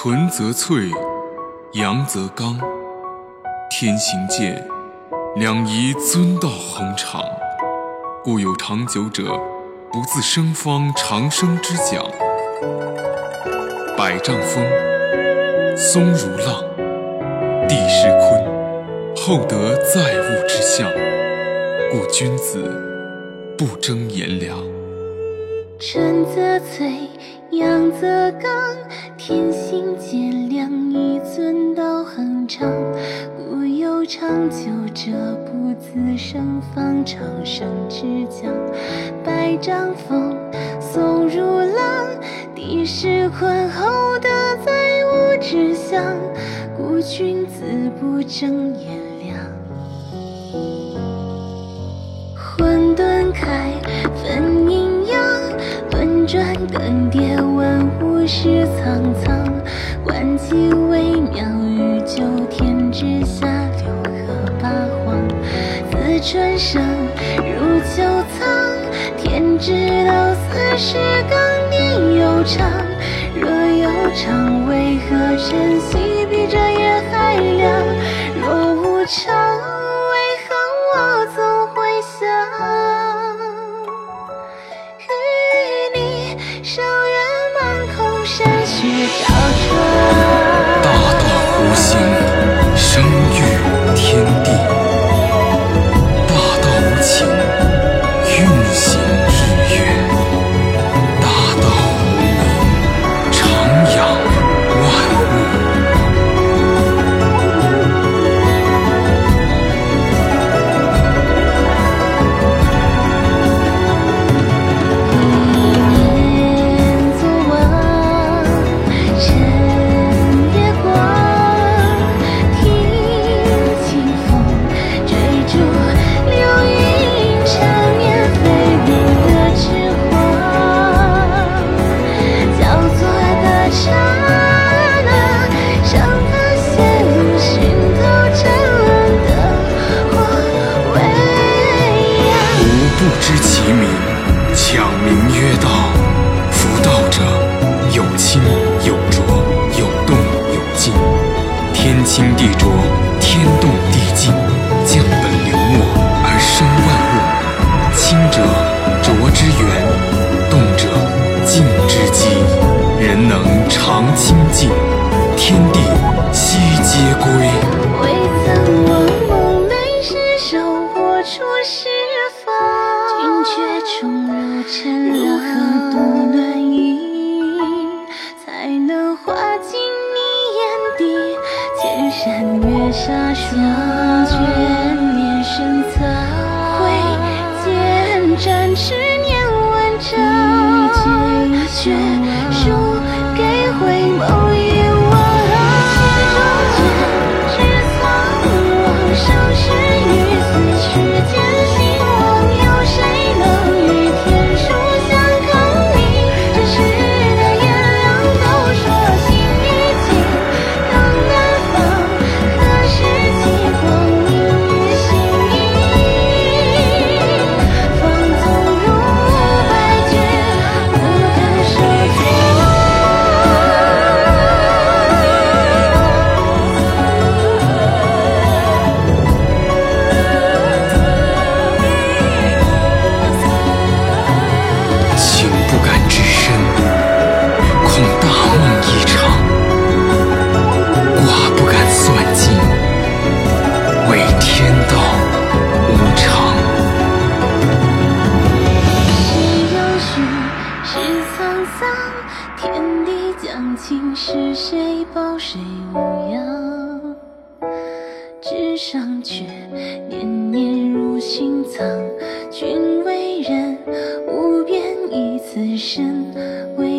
纯则粹，阳则刚。天行健，两仪遵道恒长。故有长久者，不自生方长生之讲。百丈峰，松如浪，地势坤，厚德载物之象。故君子不争炎凉。纯则粹，阳则刚。天行健，两仪遵道恒长。故有长久者，不自生方长生之讲。百丈峰，松如浪，地势宽，厚德载物之象。故君子不争炎苍苍。观其微妙，于九天之下，六合八荒。自春生，入秋藏，天之道，四时更迭悠长。若有常，为何晨曦比这清有浊，有动有静。天清地浊，天动地静，降本流末而生万物。清者，浊之源；动者，静之基。人能常清静，天地悉皆归。未曾忘梦泪湿手，握出释放。君却冲入尘埃，今，是谁抱谁无恙？纸上却念念入心藏，君为人，无边以此身为